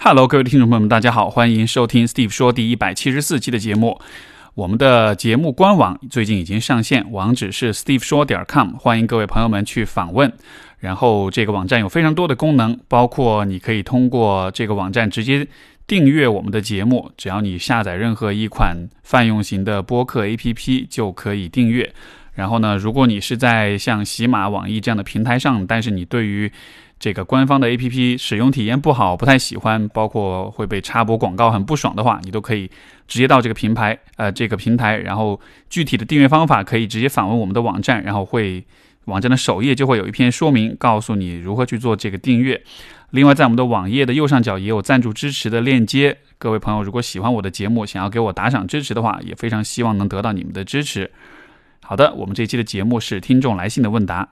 Hello，各位听众朋友们，大家好，欢迎收听 Steve 说第一百七十四期的节目。我们的节目官网最近已经上线，网址是 Steve 说点 com，欢迎各位朋友们去访问。然后这个网站有非常多的功能，包括你可以通过这个网站直接订阅我们的节目，只要你下载任何一款泛用型的播客 APP 就可以订阅。然后呢，如果你是在像喜马、网易这样的平台上，但是你对于这个官方的 APP 使用体验不好，不太喜欢，包括会被插播广告很不爽的话，你都可以直接到这个平台，呃，这个平台，然后具体的订阅方法可以直接访问我们的网站，然后会网站的首页就会有一篇说明，告诉你如何去做这个订阅。另外，在我们的网页的右上角也有赞助支持的链接，各位朋友如果喜欢我的节目，想要给我打赏支持的话，也非常希望能得到你们的支持。好的，我们这期的节目是听众来信的问答。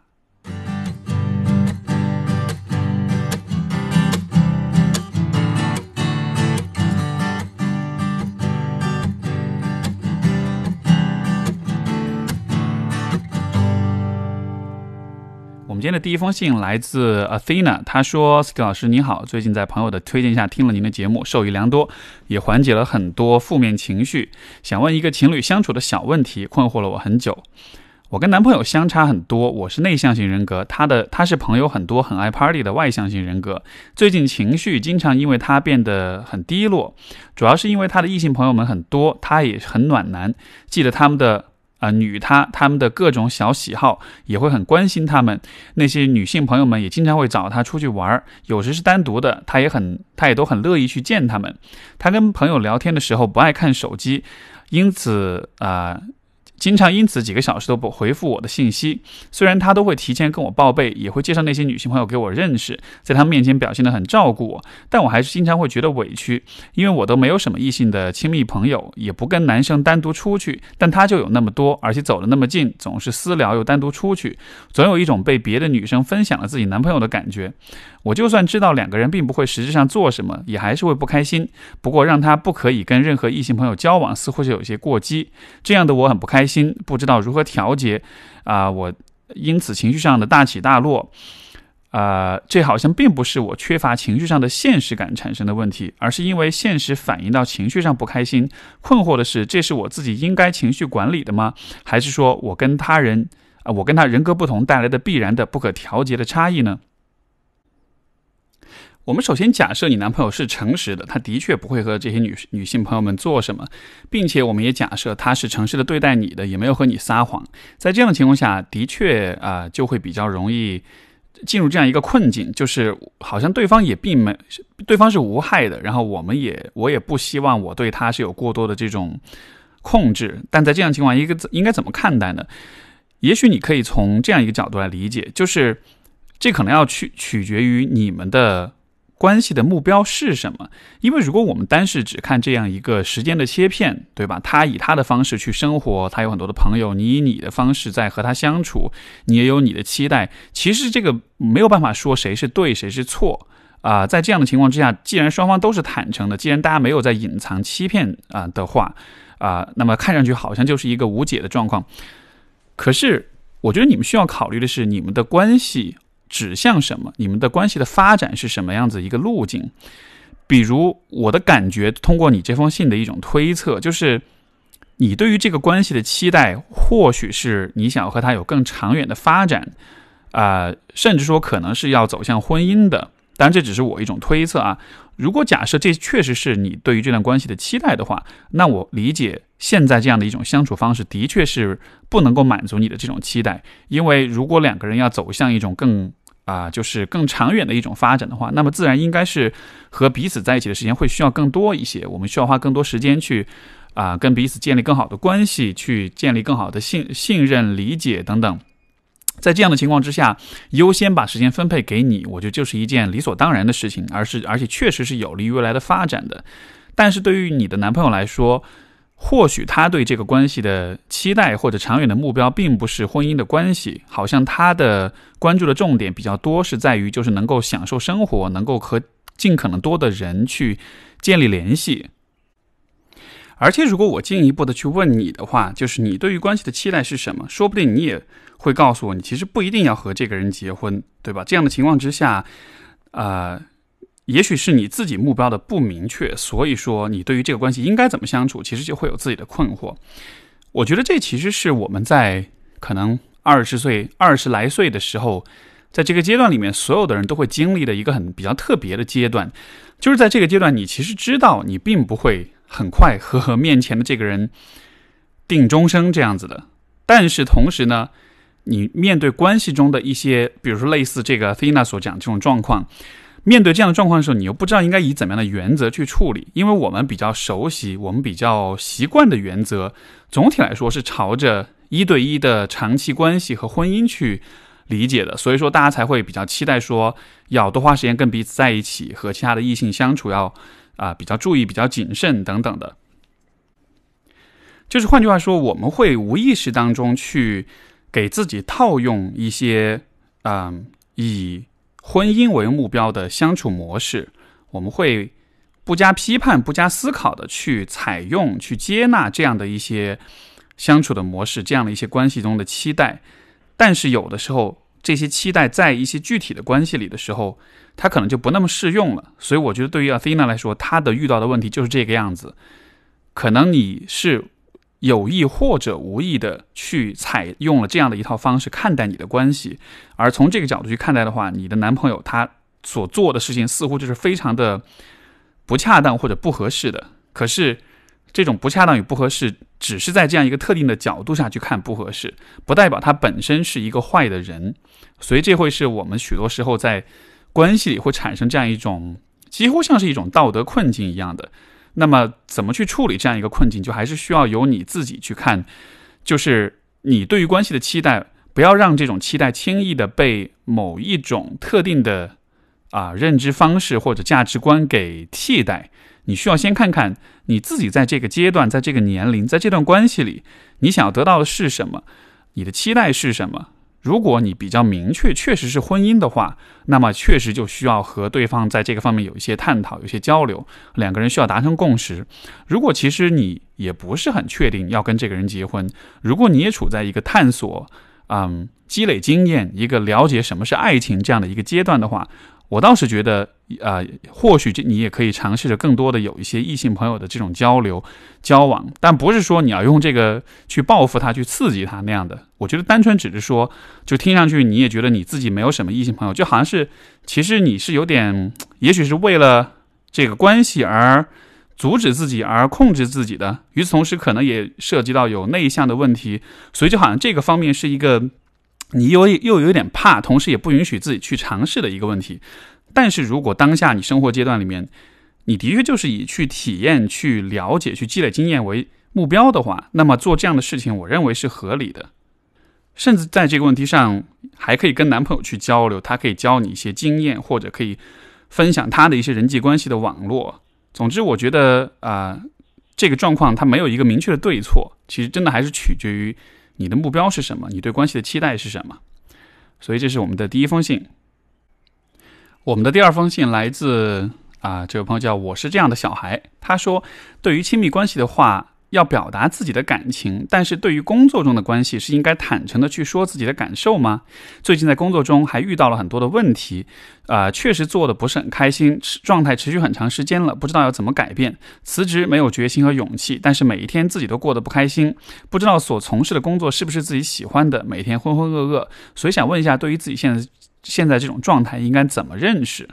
我们今天的第一封信来自 Athena，他说：“Sk 老师你好，最近在朋友的推荐下听了您的节目，受益良多，也缓解了很多负面情绪。想问一个情侣相处的小问题，困惑了我很久。我跟男朋友相差很多，我是内向型人格，他的他是朋友很多，很爱 party 的外向型人格。最近情绪经常因为他变得很低落，主要是因为他的异性朋友们很多，他也很暖男，记得他们的。”啊，女她她们的各种小喜好也会很关心她们。那些女性朋友们也经常会找她出去玩，有时是单独的，她也很她也都很乐意去见她们。她跟朋友聊天的时候不爱看手机，因此啊。经常因此几个小时都不回复我的信息，虽然他都会提前跟我报备，也会介绍那些女性朋友给我认识，在他们面前表现得很照顾我，但我还是经常会觉得委屈，因为我都没有什么异性的亲密朋友，也不跟男生单独出去，但他就有那么多，而且走得那么近，总是私聊又单独出去，总有一种被别的女生分享了自己男朋友的感觉。我就算知道两个人并不会实质上做什么，也还是会不开心。不过让他不可以跟任何异性朋友交往，似乎是有些过激。这样的我很不开心心，不知道如何调节。啊，我因此情绪上的大起大落。啊，这好像并不是我缺乏情绪上的现实感产生的问题，而是因为现实反映到情绪上不开心。困惑的是，这是我自己应该情绪管理的吗？还是说我跟他人啊，我跟他人格不同带来的必然的不可调节的差异呢？我们首先假设你男朋友是诚实的，他的确不会和这些女女性朋友们做什么，并且我们也假设他是诚实的对待你的，也没有和你撒谎。在这样的情况下，的确啊，就会比较容易进入这样一个困境，就是好像对方也并没，对方是无害的，然后我们也我也不希望我对他是有过多的这种控制。但在这样情况，一个应该怎么看待呢？也许你可以从这样一个角度来理解，就是这可能要取取决于你们的。关系的目标是什么？因为如果我们单是只看这样一个时间的切片，对吧？他以他的方式去生活，他有很多的朋友，你以你的方式在和他相处，你也有你的期待。其实这个没有办法说谁是对，谁是错啊。在这样的情况之下，既然双方都是坦诚的，既然大家没有在隐藏欺骗啊的话啊，那么看上去好像就是一个无解的状况。可是，我觉得你们需要考虑的是你们的关系。指向什么？你们的关系的发展是什么样子一个路径？比如我的感觉，通过你这封信的一种推测，就是你对于这个关系的期待，或许是你想要和他有更长远的发展，啊，甚至说可能是要走向婚姻的。当然，这只是我一种推测啊。如果假设这确实是你对于这段关系的期待的话，那我理解现在这样的一种相处方式的确是不能够满足你的这种期待。因为如果两个人要走向一种更啊，就是更长远的一种发展的话，那么自然应该是和彼此在一起的时间会需要更多一些。我们需要花更多时间去啊，跟彼此建立更好的关系，去建立更好的信信任、理解等等。在这样的情况之下，优先把时间分配给你，我觉得就是一件理所当然的事情，而是而且确实是有利于未来的发展的。但是对于你的男朋友来说，或许他对这个关系的期待或者长远的目标，并不是婚姻的关系，好像他的关注的重点比较多是在于就是能够享受生活，能够和尽可能多的人去建立联系。而且，如果我进一步的去问你的话，就是你对于关系的期待是什么？说不定你也会告诉我，你其实不一定要和这个人结婚，对吧？这样的情况之下，啊，也许是你自己目标的不明确，所以说你对于这个关系应该怎么相处，其实就会有自己的困惑。我觉得这其实是我们在可能二十岁、二十来岁的时候，在这个阶段里面，所有的人都会经历的一个很比较特别的阶段，就是在这个阶段，你其实知道你并不会很快和面前的这个人定终生这样子的，但是同时呢，你面对关系中的一些，比如说类似这个菲娜所讲这种状况。面对这样的状况的时候，你又不知道应该以怎么样的原则去处理，因为我们比较熟悉、我们比较习惯的原则，总体来说是朝着一对一的长期关系和婚姻去理解的，所以说大家才会比较期待说要多花时间跟彼此在一起，和其他的异性相处要啊比较注意、比较谨慎等等的。就是换句话说，我们会无意识当中去给自己套用一些嗯以。婚姻为目标的相处模式，我们会不加批判、不加思考的去采用、去接纳这样的一些相处的模式，这样的一些关系中的期待。但是有的时候，这些期待在一些具体的关系里的时候，它可能就不那么适用了。所以，我觉得对于阿菲娜来说，她的遇到的问题就是这个样子。可能你是。有意或者无意的去采用了这样的一套方式看待你的关系，而从这个角度去看待的话，你的男朋友他所做的事情似乎就是非常的不恰当或者不合适的。可是这种不恰当与不合适，只是在这样一个特定的角度下去看不合适，不代表他本身是一个坏的人。所以这会是我们许多时候在关系里会产生这样一种几乎像是一种道德困境一样的。那么，怎么去处理这样一个困境，就还是需要由你自己去看。就是你对于关系的期待，不要让这种期待轻易的被某一种特定的啊认知方式或者价值观给替代。你需要先看看你自己在这个阶段，在这个年龄，在这段关系里，你想要得到的是什么，你的期待是什么。如果你比较明确，确实是婚姻的话，那么确实就需要和对方在这个方面有一些探讨、有些交流，两个人需要达成共识。如果其实你也不是很确定要跟这个人结婚，如果你也处在一个探索、嗯，积累经验、一个了解什么是爱情这样的一个阶段的话。我倒是觉得，呃，或许这你也可以尝试着更多的有一些异性朋友的这种交流、交往，但不是说你要用这个去报复他、去刺激他那样的。我觉得单纯只是说，就听上去你也觉得你自己没有什么异性朋友，就好像是其实你是有点，也许是为了这个关系而阻止自己、而控制自己的。与此同时，可能也涉及到有内向的问题，所以就好像这个方面是一个。你又又有点怕，同时也不允许自己去尝试的一个问题。但是如果当下你生活阶段里面，你的确就是以去体验、去了解、去积累经验为目标的话，那么做这样的事情，我认为是合理的。甚至在这个问题上，还可以跟男朋友去交流，他可以教你一些经验，或者可以分享他的一些人际关系的网络。总之，我觉得啊，这个状况它没有一个明确的对错，其实真的还是取决于。你的目标是什么？你对关系的期待是什么？所以这是我们的第一封信。我们的第二封信来自啊，这位朋友叫我是这样的小孩，他说，对于亲密关系的话。要表达自己的感情，但是对于工作中的关系，是应该坦诚的去说自己的感受吗？最近在工作中还遇到了很多的问题，啊，确实做的不是很开心，状态持续很长时间了，不知道要怎么改变。辞职没有决心和勇气，但是每一天自己都过得不开心，不知道所从事的工作是不是自己喜欢的，每天浑浑噩噩。所以想问一下，对于自己现在现在这种状态，应该怎么认识？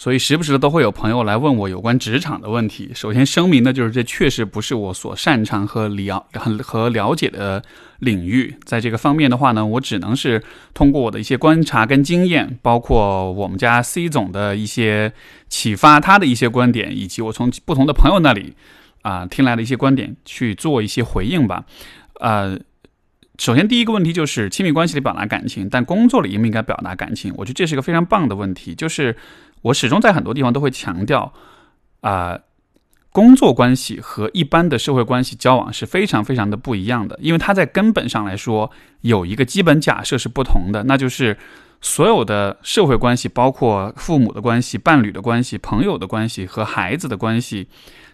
所以时不时的都会有朋友来问我有关职场的问题。首先声明的就是，这确实不是我所擅长和了和了解的领域。在这个方面的话呢，我只能是通过我的一些观察跟经验，包括我们家 C 总的一些启发，他的一些观点，以及我从不同的朋友那里啊听来的一些观点去做一些回应吧。呃，首先第一个问题就是亲密关系里表达感情，但工作里应不应该表达感情？我觉得这是一个非常棒的问题，就是。我始终在很多地方都会强调，啊，工作关系和一般的社会关系交往是非常非常的不一样的，因为它在根本上来说有一个基本假设是不同的，那就是所有的社会关系，包括父母的关系、伴侣的关系、朋友的关系和孩子的关系，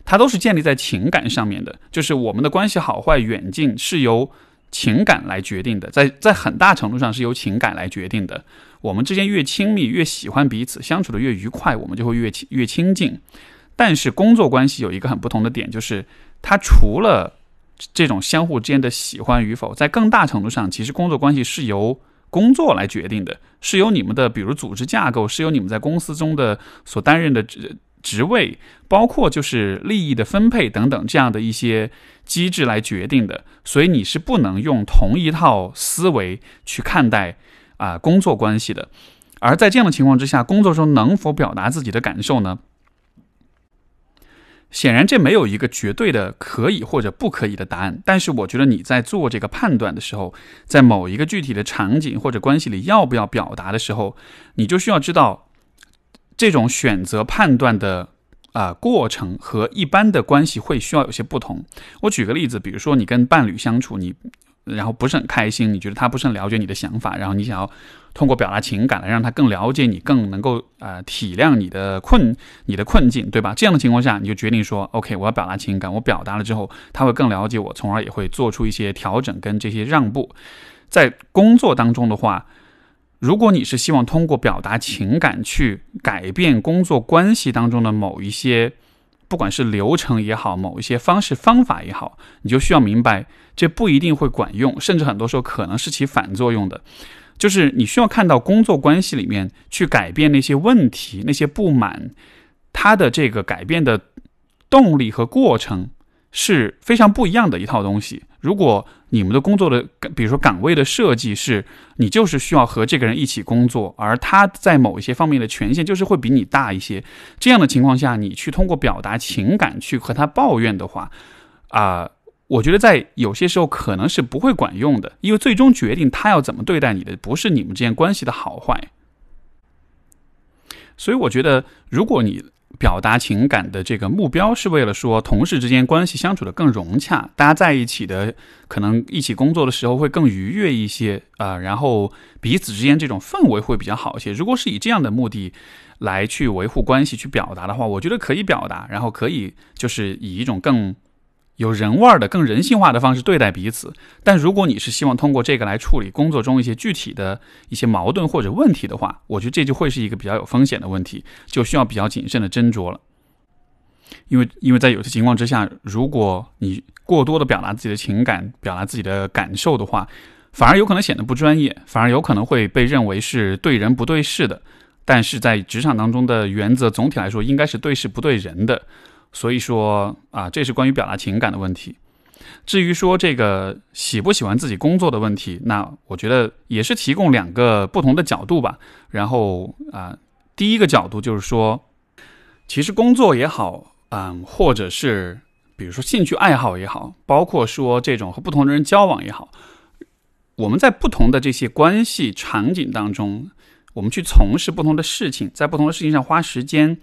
它都是建立在情感上面的，就是我们的关系好坏远近是由情感来决定的，在在很大程度上是由情感来决定的。我们之间越亲密，越喜欢彼此，相处的越愉快，我们就会越亲越亲近。但是工作关系有一个很不同的点，就是它除了这种相互之间的喜欢与否，在更大程度上，其实工作关系是由工作来决定的，是由你们的比如组织架构，是由你们在公司中的所担任的职职位，包括就是利益的分配等等这样的一些机制来决定的。所以你是不能用同一套思维去看待啊工作关系的。而在这样的情况之下，工作中能否表达自己的感受呢？显然，这没有一个绝对的可以或者不可以的答案。但是，我觉得你在做这个判断的时候，在某一个具体的场景或者关系里要不要表达的时候，你就需要知道这种选择判断的啊过程和一般的关系会需要有些不同。我举个例子，比如说你跟伴侣相处，你。然后不是很开心，你觉得他不是很了解你的想法，然后你想要通过表达情感来让他更了解你，更能够呃体谅你的困你的困境，对吧？这样的情况下，你就决定说，OK，我要表达情感，我表达了之后，他会更了解我，从而也会做出一些调整跟这些让步。在工作当中的话，如果你是希望通过表达情感去改变工作关系当中的某一些。不管是流程也好，某一些方式方法也好，你就需要明白，这不一定会管用，甚至很多时候可能是起反作用的。就是你需要看到工作关系里面去改变那些问题、那些不满，它的这个改变的动力和过程。是非常不一样的一套东西。如果你们的工作的，比如说岗位的设计是，你就是需要和这个人一起工作，而他在某一些方面的权限就是会比你大一些。这样的情况下，你去通过表达情感去和他抱怨的话，啊，我觉得在有些时候可能是不会管用的，因为最终决定他要怎么对待你的，不是你们之间关系的好坏。所以，我觉得如果你。表达情感的这个目标是为了说，同事之间关系相处的更融洽，大家在一起的可能一起工作的时候会更愉悦一些啊，然后彼此之间这种氛围会比较好一些。如果是以这样的目的来去维护关系、去表达的话，我觉得可以表达，然后可以就是以一种更。有人味儿的、更人性化的方式对待彼此。但如果你是希望通过这个来处理工作中一些具体的一些矛盾或者问题的话，我觉得这就会是一个比较有风险的问题，就需要比较谨慎的斟酌了。因为，因为在有些情况之下，如果你过多的表达自己的情感、表达自己的感受的话，反而有可能显得不专业，反而有可能会被认为是对人不对事的。但是在职场当中的原则，总体来说应该是对事不对人的。所以说啊，这是关于表达情感的问题。至于说这个喜不喜欢自己工作的问题，那我觉得也是提供两个不同的角度吧。然后啊，第一个角度就是说，其实工作也好，嗯，或者是比如说兴趣爱好也好，包括说这种和不同的人交往也好，我们在不同的这些关系场景当中，我们去从事不同的事情，在不同的事情上花时间。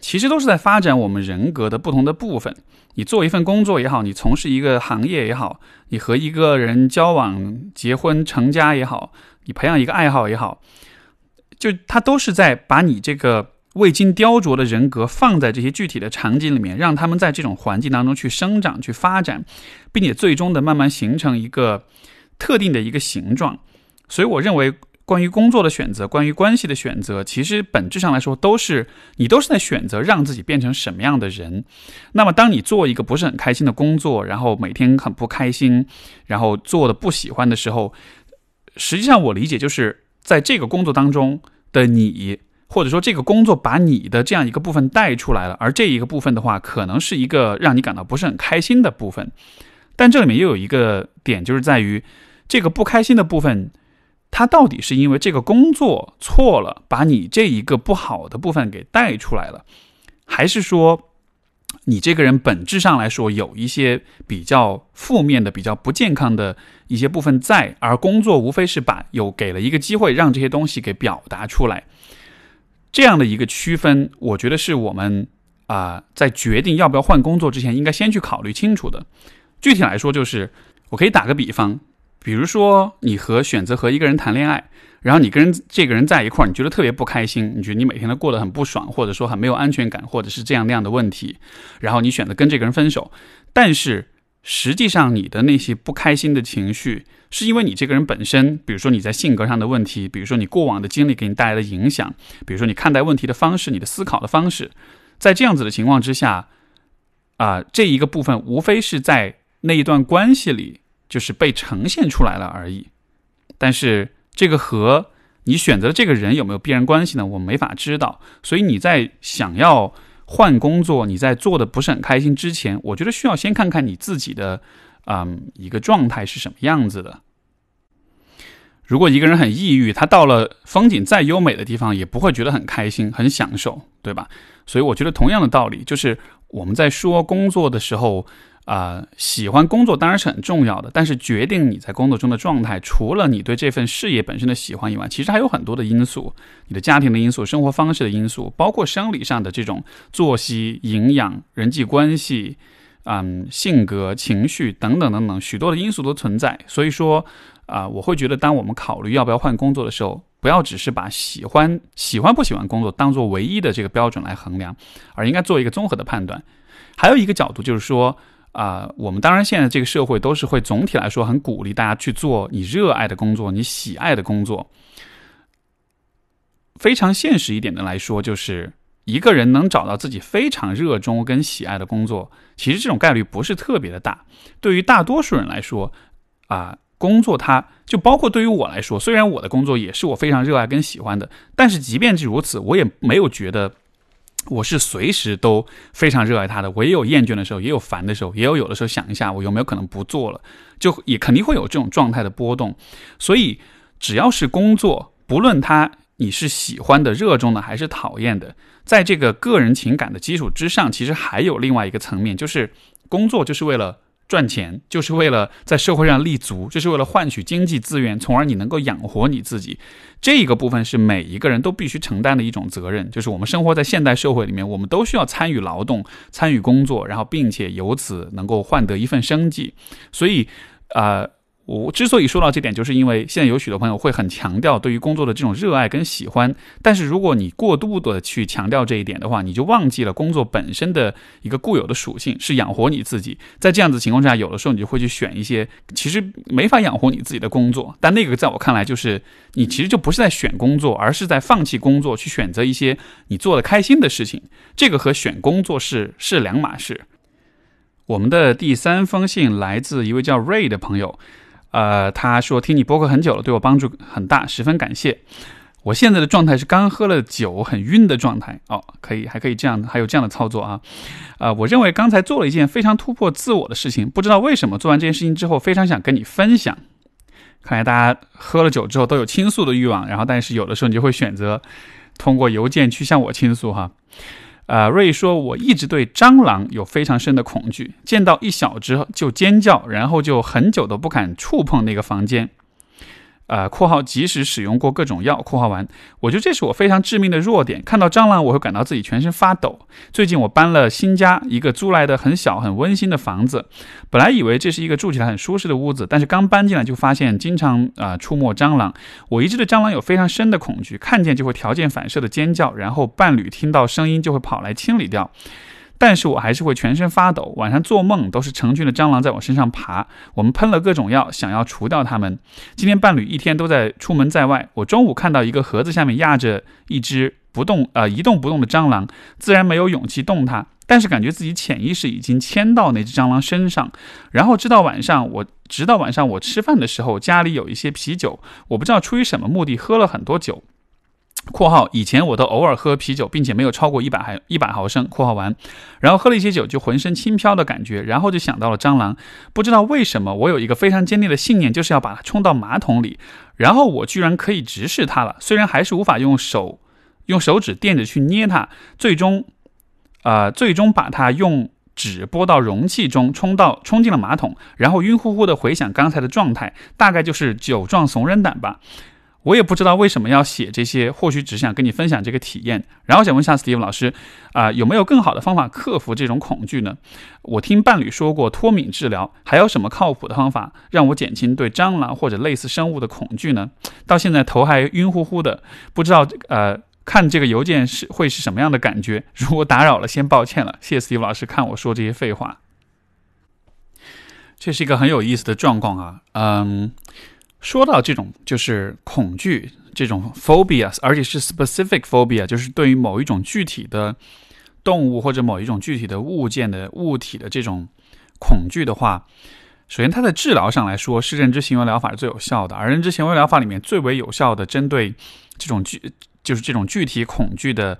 其实都是在发展我们人格的不同的部分。你做一份工作也好，你从事一个行业也好，你和一个人交往、结婚、成家也好，你培养一个爱好也好，就它都是在把你这个未经雕琢的人格放在这些具体的场景里面，让他们在这种环境当中去生长、去发展，并且最终的慢慢形成一个特定的一个形状。所以，我认为。关于工作的选择，关于关系的选择，其实本质上来说，都是你都是在选择让自己变成什么样的人。那么，当你做一个不是很开心的工作，然后每天很不开心，然后做的不喜欢的时候，实际上我理解就是在这个工作当中的你，或者说这个工作把你的这样一个部分带出来了，而这一个部分的话，可能是一个让你感到不是很开心的部分。但这里面又有一个点，就是在于这个不开心的部分。他到底是因为这个工作错了，把你这一个不好的部分给带出来了，还是说你这个人本质上来说有一些比较负面的、比较不健康的一些部分在，而工作无非是把有给了一个机会让这些东西给表达出来，这样的一个区分，我觉得是我们啊在决定要不要换工作之前应该先去考虑清楚的。具体来说，就是我可以打个比方。比如说，你和选择和一个人谈恋爱，然后你跟这个人在一块儿，你觉得特别不开心，你觉得你每天都过得很不爽，或者说很没有安全感，或者是这样那样的问题，然后你选择跟这个人分手。但是实际上你的那些不开心的情绪，是因为你这个人本身，比如说你在性格上的问题，比如说你过往的经历给你带来的影响，比如说你看待问题的方式，你的思考的方式，在这样子的情况之下，啊，这一个部分无非是在那一段关系里就是被呈现出来了而已，但是这个和你选择的这个人有没有必然关系呢？我们没法知道。所以你在想要换工作，你在做的不是很开心之前，我觉得需要先看看你自己的，嗯，一个状态是什么样子的。如果一个人很抑郁，他到了风景再优美的地方，也不会觉得很开心、很享受，对吧？所以我觉得同样的道理，就是我们在说工作的时候。啊，喜欢工作当然是很重要的，但是决定你在工作中的状态，除了你对这份事业本身的喜欢以外，其实还有很多的因素，你的家庭的因素、生活方式的因素，包括生理上的这种作息、营养、人际关系，嗯，性格、情绪等等等等，许多的因素都存在。所以说，啊，我会觉得，当我们考虑要不要换工作的时候，不要只是把喜欢、喜欢不喜欢工作当做唯一的这个标准来衡量，而应该做一个综合的判断。还有一个角度就是说。啊，我们当然现在这个社会都是会总体来说很鼓励大家去做你热爱的工作，你喜爱的工作。非常现实一点的来说，就是一个人能找到自己非常热衷跟喜爱的工作，其实这种概率不是特别的大。对于大多数人来说，啊，工作它就包括对于我来说，虽然我的工作也是我非常热爱跟喜欢的，但是即便是如此，我也没有觉得。我是随时都非常热爱它的，我也有厌倦的时候，也有烦的时候，也有有的时候想一下，我有没有可能不做了，就也肯定会有这种状态的波动。所以，只要是工作，不论他你是喜欢的、热衷的还是讨厌的，在这个个人情感的基础之上，其实还有另外一个层面，就是工作就是为了。赚钱就是为了在社会上立足，就是为了换取经济资源，从而你能够养活你自己。这个部分是每一个人都必须承担的一种责任。就是我们生活在现代社会里面，我们都需要参与劳动、参与工作，然后并且由此能够换得一份生计。所以，啊。我之所以说到这点，就是因为现在有许多朋友会很强调对于工作的这种热爱跟喜欢，但是如果你过度的去强调这一点的话，你就忘记了工作本身的一个固有的属性是养活你自己。在这样子情况下，有的时候你就会去选一些其实没法养活你自己的工作，但那个在我看来就是你其实就不是在选工作，而是在放弃工作去选择一些你做的开心的事情。这个和选工作是是两码事。我们的第三封信来自一位叫 Ray 的朋友。呃，他说听你播客很久了，对我帮助很大，十分感谢。我现在的状态是刚喝了酒，很晕的状态。哦，可以，还可以这样，还有这样的操作啊。呃，我认为刚才做了一件非常突破自我的事情，不知道为什么做完这件事情之后，非常想跟你分享。看来大家喝了酒之后都有倾诉的欲望，然后但是有的时候你就会选择通过邮件去向我倾诉哈。啊，瑞说：“我一直对蟑螂有非常深的恐惧，见到一小只就尖叫，然后就很久都不敢触碰那个房间。”呃，括号即使使用过各种药，括号完，我觉得这是我非常致命的弱点。看到蟑螂，我会感到自己全身发抖。最近我搬了新家，一个租来的很小很温馨的房子。本来以为这是一个住起来很舒适的屋子，但是刚搬进来就发现经常啊出没蟑螂。我一直对蟑螂有非常深的恐惧，看见就会条件反射的尖叫，然后伴侣听到声音就会跑来清理掉。但是我还是会全身发抖，晚上做梦都是成群的蟑螂在我身上爬。我们喷了各种药，想要除掉它们。今天伴侣一天都在出门在外，我中午看到一个盒子下面压着一只不动呃一动不动的蟑螂，自然没有勇气动它，但是感觉自己潜意识已经牵到那只蟑螂身上。然后直到晚上，我直到晚上我吃饭的时候，家里有一些啤酒，我不知道出于什么目的喝了很多酒。括号以前我都偶尔喝啤酒，并且没有超过一百毫一百毫升。括号完，然后喝了一些酒，就浑身轻飘的感觉，然后就想到了蟑螂。不知道为什么，我有一个非常坚定的信念，就是要把它冲到马桶里。然后我居然可以直视它了，虽然还是无法用手用手指垫着去捏它。最终，呃，最终把它用纸拨到容器中，冲到冲进了马桶，然后晕乎乎的回想刚才的状态，大概就是酒壮怂人胆吧。我也不知道为什么要写这些，或许只想跟你分享这个体验。然后想问一下 Steve 老师，啊，有没有更好的方法克服这种恐惧呢？我听伴侣说过脱敏治疗，还有什么靠谱的方法让我减轻对蟑螂或者类似生物的恐惧呢？到现在头还晕乎乎的，不知道呃，看这个邮件是会是什么样的感觉？如果打扰了，先抱歉了。谢谢 Steve 老师看我说这些废话。这是一个很有意思的状况啊。嗯，说到这种就是恐惧这种 phobia，而且是 specific phobia，就是对于某一种具体的动物或者某一种具体的物件的物体的这种恐惧的话，首先它的治疗上来说是认知行为疗法是最有效的，而认知行为疗法里面最为有效的针对这种具就是这种具体恐惧的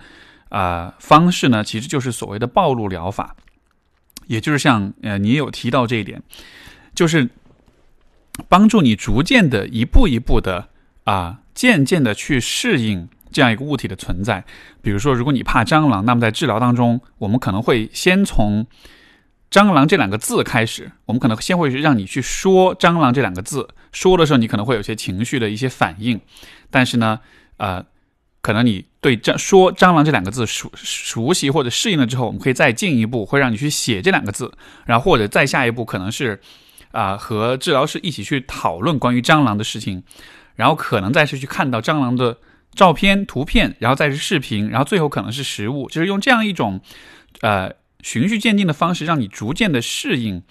啊方式呢，其实就是所谓的暴露疗法。也就是像呃，你有提到这一点，就是帮助你逐渐的一步一步的啊，渐渐的去适应这样一个物体的存在。比如说，如果你怕蟑螂，那么在治疗当中，我们可能会先从蟑螂这两个字开始，我们可能先会让你去说蟑螂这两个字，说的时候你可能会有些情绪的一些反应，但是呢，呃。可能你对蟑说“蟑螂”这两个字熟熟悉或者适应了之后，我们可以再进一步，会让你去写这两个字，然后或者再下一步可能是啊和治疗师一起去讨论关于蟑螂的事情，然后可能再是去看到蟑螂的照片、图片，然后再是视频，然后最后可能是实物，就是用这样一种呃循序渐进的方式，让你逐渐的适应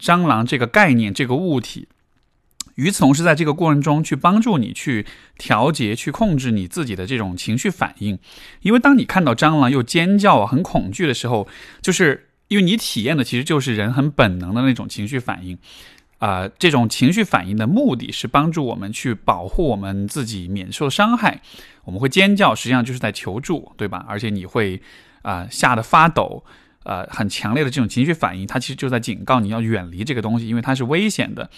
蟑螂这个概念、这个物体。与此同时，在这个过程中去帮助你去调节、去控制你自己的这种情绪反应，因为当你看到蟑螂又尖叫、很恐惧的时候，就是因为你体验的其实就是人很本能的那种情绪反应，啊，这种情绪反应的目的是帮助我们去保护我们自己免受伤害。我们会尖叫，实际上就是在求助，对吧？而且你会啊吓得发抖，呃，很强烈的这种情绪反应，它其实就在警告你要远离这个东西，因为它是危险的。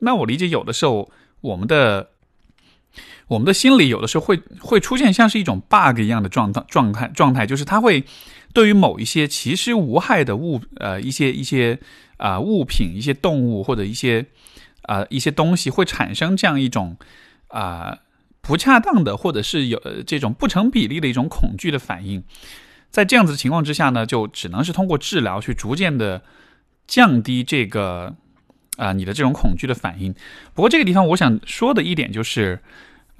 那我理解，有的时候我们的我们的心里有的时候会会出现像是一种 bug 一样的状态状态状态，就是它会对于某一些其实无害的物呃一些一些啊物品、一些动物或者一些啊一些东西会产生这样一种啊不恰当的或者是有这种不成比例的一种恐惧的反应。在这样子的情况之下呢，就只能是通过治疗去逐渐的降低这个。啊，你的这种恐惧的反应。不过这个地方我想说的一点就是，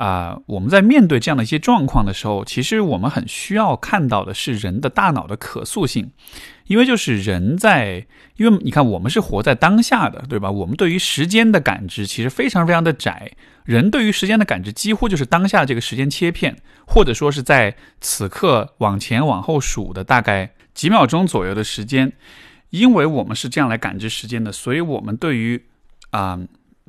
啊，我们在面对这样的一些状况的时候，其实我们很需要看到的是人的大脑的可塑性，因为就是人在，因为你看我们是活在当下的，对吧？我们对于时间的感知其实非常非常的窄，人对于时间的感知几乎就是当下这个时间切片，或者说是在此刻往前往后数的大概几秒钟左右的时间。因为我们是这样来感知时间的，所以我们对于啊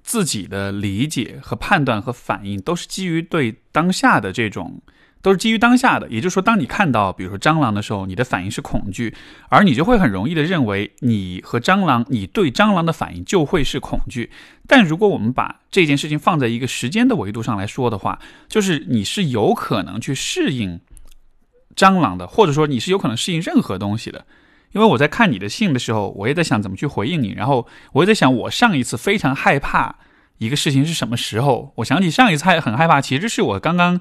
自己的理解和判断和反应都是基于对当下的这种，都是基于当下的。也就是说，当你看到比如说蟑螂的时候，你的反应是恐惧，而你就会很容易的认为你和蟑螂，你对蟑螂的反应就会是恐惧。但如果我们把这件事情放在一个时间的维度上来说的话，就是你是有可能去适应蟑螂的，或者说你是有可能适应任何东西的。因为我在看你的信的时候，我也在想怎么去回应你，然后我也在想，我上一次非常害怕一个事情是什么时候？我想起上一次还很害怕，其实是我刚刚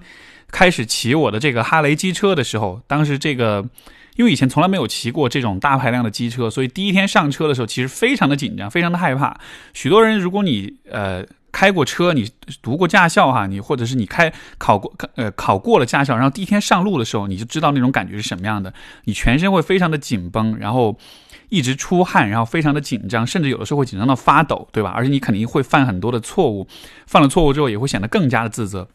开始骑我的这个哈雷机车的时候。当时这个，因为以前从来没有骑过这种大排量的机车，所以第一天上车的时候，其实非常的紧张，非常的害怕。许多人，如果你呃。开过车，你读过驾校哈，你或者是你开考过呃考过了驾校，然后第一天上路的时候，你就知道那种感觉是什么样的。你全身会非常的紧绷，然后一直出汗，然后非常的紧张，甚至有的时候会紧张到发抖，对吧？而且你肯定会犯很多的错误，犯了错误之后也会显得更加的自责。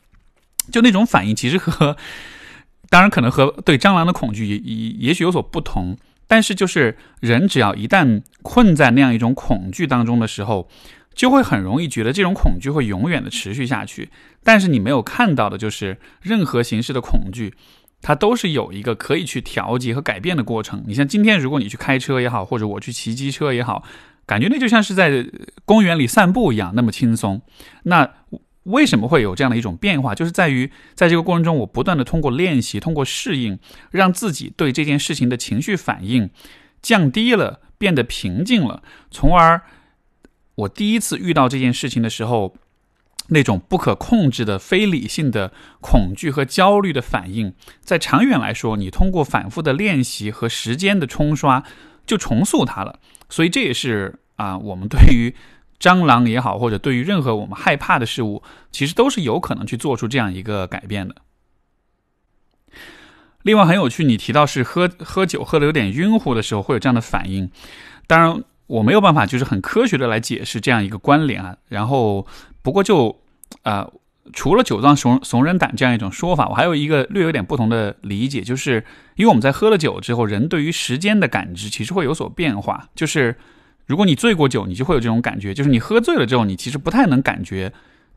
就那种反应，其实和 当然可能和对蟑螂的恐惧也也也许有所不同，但是就是人只要一旦困在那样一种恐惧当中的时候。就会很容易觉得这种恐惧会永远的持续下去，但是你没有看到的就是任何形式的恐惧，它都是有一个可以去调节和改变的过程。你像今天，如果你去开车也好，或者我去骑机车也好，感觉那就像是在公园里散步一样，那么轻松。那为什么会有这样的一种变化？就是在于在这个过程中，我不断的通过练习，通过适应，让自己对这件事情的情绪反应降低了，变得平静了，从而。我第一次遇到这件事情的时候，那种不可控制的非理性的恐惧和焦虑的反应，在长远来说，你通过反复的练习和时间的冲刷，就重塑它了。所以这也是啊，我们对于蟑螂也好，或者对于任何我们害怕的事物，其实都是有可能去做出这样一个改变的。另外很有趣，你提到是喝喝酒喝的有点晕乎的时候会有这样的反应，当然。我没有办法就是很科学的来解释这样一个关联啊。然后不过就啊。除了酒壮怂怂人胆这样一种说法，我还有一个略有点不同的理解，就是因为我们在喝了酒之后，人对于时间的感知其实会有所变化。就是如果你醉过酒，你就会有这种感觉，就是你喝醉了之后，你其实不太能感觉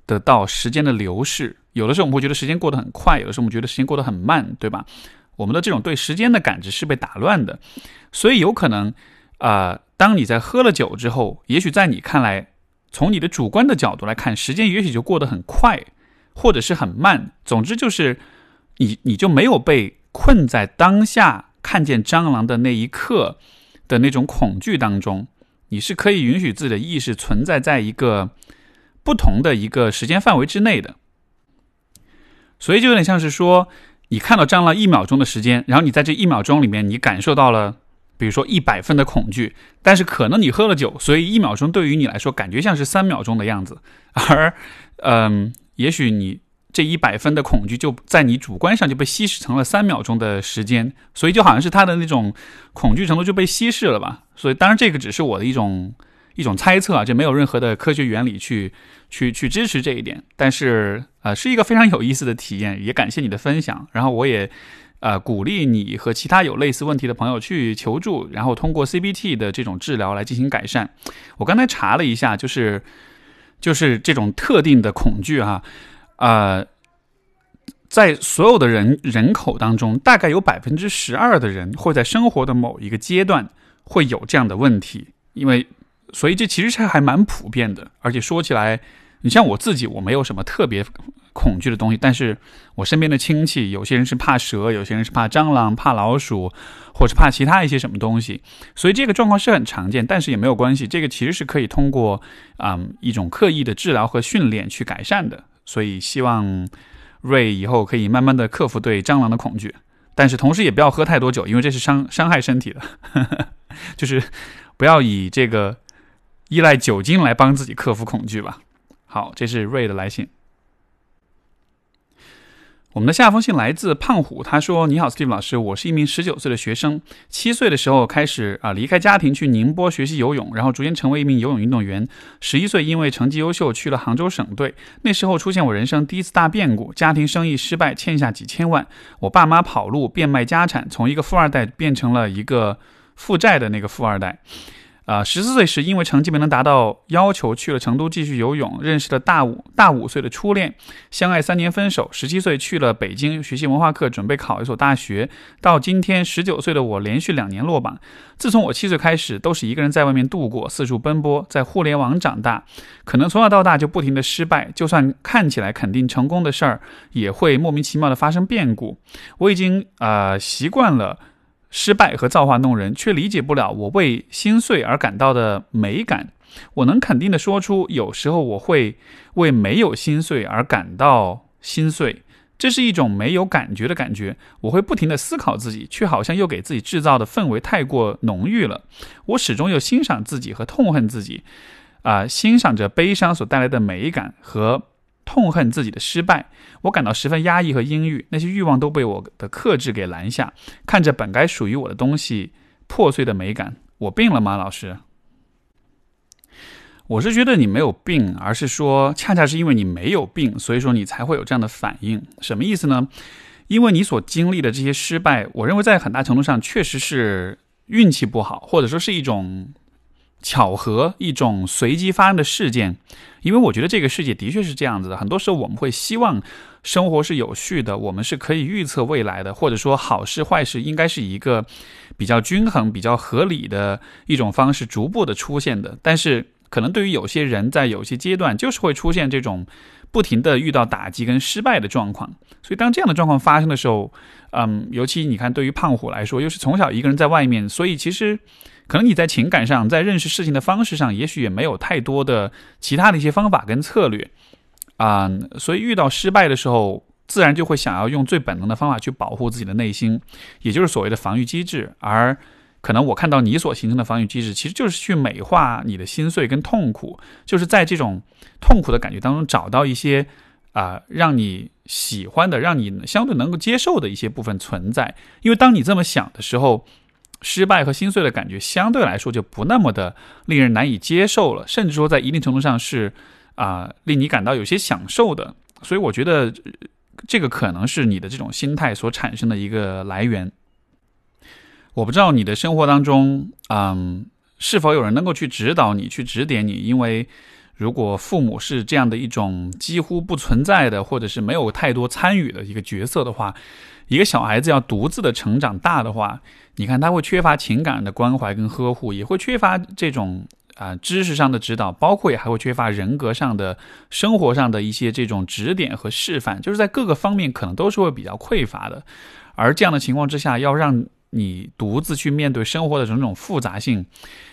得到时间的流逝。有的时候我们会觉得时间过得很快，有的时候我们觉得时间过得很慢，对吧？我们的这种对时间的感知是被打乱的，所以有可能啊，当你在喝了酒之后，也许在你看来，从你的主观的角度来看，时间也许就过得很快。或者是很慢，总之就是你你就没有被困在当下看见蟑螂的那一刻的那种恐惧当中，你是可以允许自己的意识存在在一个不同的一个时间范围之内的。所以就有点像是说，你看到蟑螂一秒钟的时间，然后你在这一秒钟里面，你感受到了，比如说一百分的恐惧，但是可能你喝了酒，所以一秒钟对于你来说感觉像是三秒钟的样子，而嗯。也许你这一百分的恐惧就在你主观上就被稀释成了三秒钟的时间，所以就好像是他的那种恐惧程度就被稀释了吧。所以当然这个只是我的一种一种猜测啊，这没有任何的科学原理去去去支持这一点。但是呃是一个非常有意思的体验，也感谢你的分享。然后我也呃鼓励你和其他有类似问题的朋友去求助，然后通过 CBT 的这种治疗来进行改善。我刚才查了一下，就是。就是这种特定的恐惧哈，呃，在所有的人人口当中，大概有百分之十二的人会在生活的某一个阶段会有这样的问题，因为所以这其实是还蛮普遍的，而且说起来，你像我自己，我没有什么特别。恐惧的东西，但是我身边的亲戚，有些人是怕蛇，有些人是怕蟑螂、怕老鼠，或者怕其他一些什么东西，所以这个状况是很常见，但是也没有关系，这个其实是可以通过啊一种刻意的治疗和训练去改善的。所以希望瑞以后可以慢慢的克服对蟑螂的恐惧，但是同时也不要喝太多酒，因为这是伤伤害身体的，就是不要以这个依赖酒精来帮自己克服恐惧吧。好，这是瑞的来信。我们的下封信来自胖虎，他说：“你好，Steve 老师，我是一名十九岁的学生，七岁的时候开始啊离开家庭去宁波学习游泳，然后逐渐成为一名游泳运动员。十一岁因为成绩优秀去了杭州省队，那时候出现我人生第一次大变故，家庭生意失败，欠下几千万，我爸妈跑路，变卖家产，从一个富二代变成了一个负债的那个富二代。”啊，十四岁时因为成绩没能达到要求，去了成都继续游泳，认识了大五大五岁的初恋，相爱三年分手。十七岁去了北京学习文化课，准备考一所大学。到今天十九岁的我，连续两年落榜。自从我七岁开始，都是一个人在外面度过，四处奔波，在互联网长大，可能从小到大就不停的失败，就算看起来肯定成功的事儿，也会莫名其妙的发生变故。我已经啊习惯了。失败和造化弄人，却理解不了我为心碎而感到的美感。我能肯定的说出，有时候我会为没有心碎而感到心碎，这是一种没有感觉的感觉。我会不停的思考自己，却好像又给自己制造的氛围太过浓郁了。我始终又欣赏自己和痛恨自己，啊，欣赏着悲伤所带来的美感和。痛恨自己的失败，我感到十分压抑和阴郁，那些欲望都被我的克制给拦下。看着本该属于我的东西破碎的美感，我病了吗，老师？我是觉得你没有病，而是说，恰恰是因为你没有病，所以说你才会有这样的反应。什么意思呢？因为你所经历的这些失败，我认为在很大程度上确实是运气不好，或者说是一种。巧合一种随机发生的事件，因为我觉得这个世界的确是这样子的。很多时候我们会希望生活是有序的，我们是可以预测未来的，或者说好事坏事应该是一个比较均衡、比较合理的一种方式逐步的出现的。但是可能对于有些人在有些阶段就是会出现这种不停的遇到打击跟失败的状况。所以当这样的状况发生的时候，嗯，尤其你看对于胖虎来说，又是从小一个人在外面，所以其实。可能你在情感上，在认识事情的方式上，也许也没有太多的其他的一些方法跟策略，啊，所以遇到失败的时候，自然就会想要用最本能的方法去保护自己的内心，也就是所谓的防御机制。而可能我看到你所形成的防御机制，其实就是去美化你的心碎跟痛苦，就是在这种痛苦的感觉当中找到一些啊让你喜欢的、让你相对能够接受的一些部分存在。因为当你这么想的时候。失败和心碎的感觉相对来说就不那么的令人难以接受了，甚至说在一定程度上是啊令你感到有些享受的。所以我觉得这个可能是你的这种心态所产生的一个来源。我不知道你的生活当中，嗯，是否有人能够去指导你、去指点你？因为如果父母是这样的一种几乎不存在的，或者是没有太多参与的一个角色的话，一个小孩子要独自的成长大的话，你看他会缺乏情感的关怀跟呵护，也会缺乏这种啊知识上的指导，包括也还会缺乏人格上的、生活上的一些这种指点和示范，就是在各个方面可能都是会比较匮乏的。而这样的情况之下，要让你独自去面对生活的种种复杂性，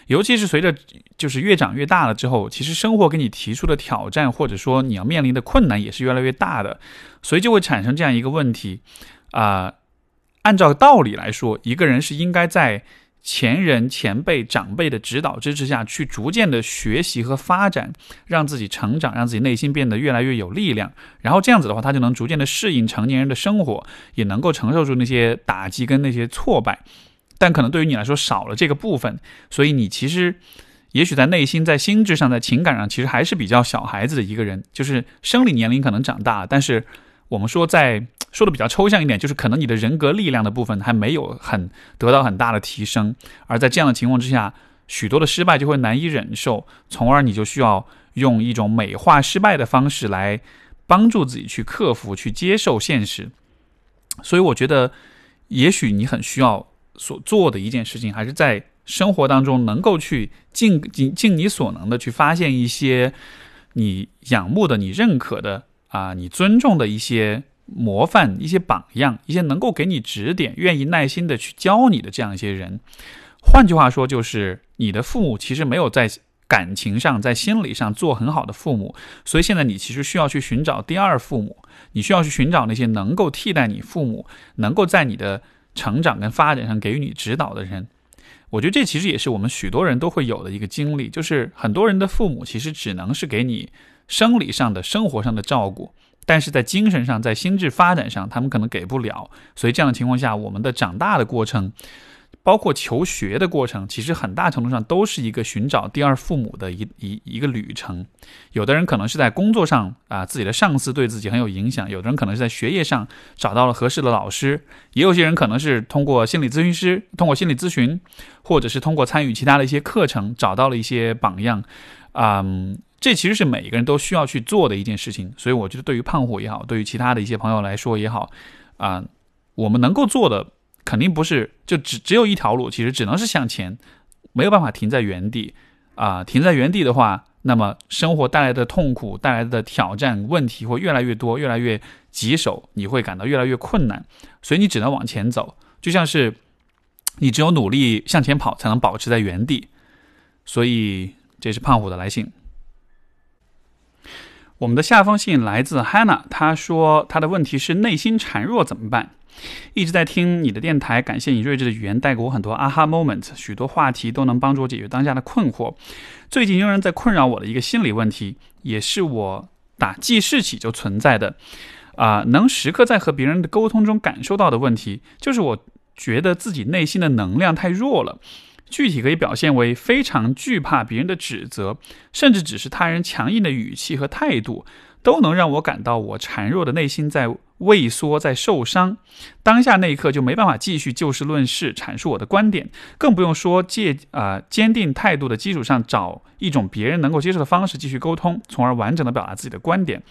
尤其是随着就是越长越大了之后，其实生活给你提出的挑战，或者说你要面临的困难也是越来越大的，所以就会产生这样一个问题啊。按照道理来说，一个人是应该在。前人、前辈、长辈的指导支持下去，逐渐的学习和发展，让自己成长，让自己内心变得越来越有力量。然后这样子的话，他就能逐渐的适应成年人的生活，也能够承受住那些打击跟那些挫败。但可能对于你来说少了这个部分，所以你其实也许在内心、在心智上、在情感上，其实还是比较小孩子的一个人。就是生理年龄可能长大，但是我们说在。说的比较抽象一点，就是可能你的人格力量的部分还没有很得到很大的提升，而在这样的情况之下，许多的失败就会难以忍受，从而你就需要用一种美化失败的方式来帮助自己去克服、去接受现实。所以我觉得，也许你很需要所做的一件事情，还是在生活当中能够去尽尽尽你所能的去发现一些你仰慕的、你认可的啊、你尊重的一些。模范一些榜样，一些能够给你指点、愿意耐心的去教你的这样一些人。换句话说，就是你的父母其实没有在感情上、在心理上做很好的父母，所以现在你其实需要去寻找第二父母，你需要去寻找那些能够替代你父母、能够在你的成长跟发展上给予你指导的人。我觉得这其实也是我们许多人都会有的一个经历，就是很多人的父母其实只能是给你生理上的、生活上的照顾。但是在精神上，在心智发展上，他们可能给不了，所以这样的情况下，我们的长大的过程，包括求学的过程，其实很大程度上都是一个寻找第二父母的一一一个旅程。有的人可能是在工作上啊，自己的上司对自己很有影响；有的人可能是在学业上找到了合适的老师；也有些人可能是通过心理咨询师，通过心理咨询，或者是通过参与其他的一些课程，找到了一些榜样。嗯。这其实是每一个人都需要去做的一件事情，所以我觉得对于胖虎也好，对于其他的一些朋友来说也好，啊，我们能够做的肯定不是就只只有一条路，其实只能是向前，没有办法停在原地啊！停在原地的话，那么生活带来的痛苦、带来的挑战、问题会越来越多、越来越棘手，你会感到越来越困难，所以你只能往前走，就像是你只有努力向前跑，才能保持在原地。所以这是胖虎的来信。我们的下封信来自 Hannah，她说她的问题是内心孱弱怎么办？一直在听你的电台，感谢你睿智的语言带给我很多 aha moment，许多话题都能帮助我解决当下的困惑。最近仍然在困扰我的一个心理问题，也是我打记事起就存在的，啊，能时刻在和别人的沟通中感受到的问题，就是我觉得自己内心的能量太弱了。具体可以表现为非常惧怕别人的指责，甚至只是他人强硬的语气和态度，都能让我感到我孱弱的内心在畏缩，在受伤。当下那一刻就没办法继续就事论事阐述我的观点，更不用说借啊坚定态度的基础上找一种别人能够接受的方式继续沟通，从而完整的表达自己的观点。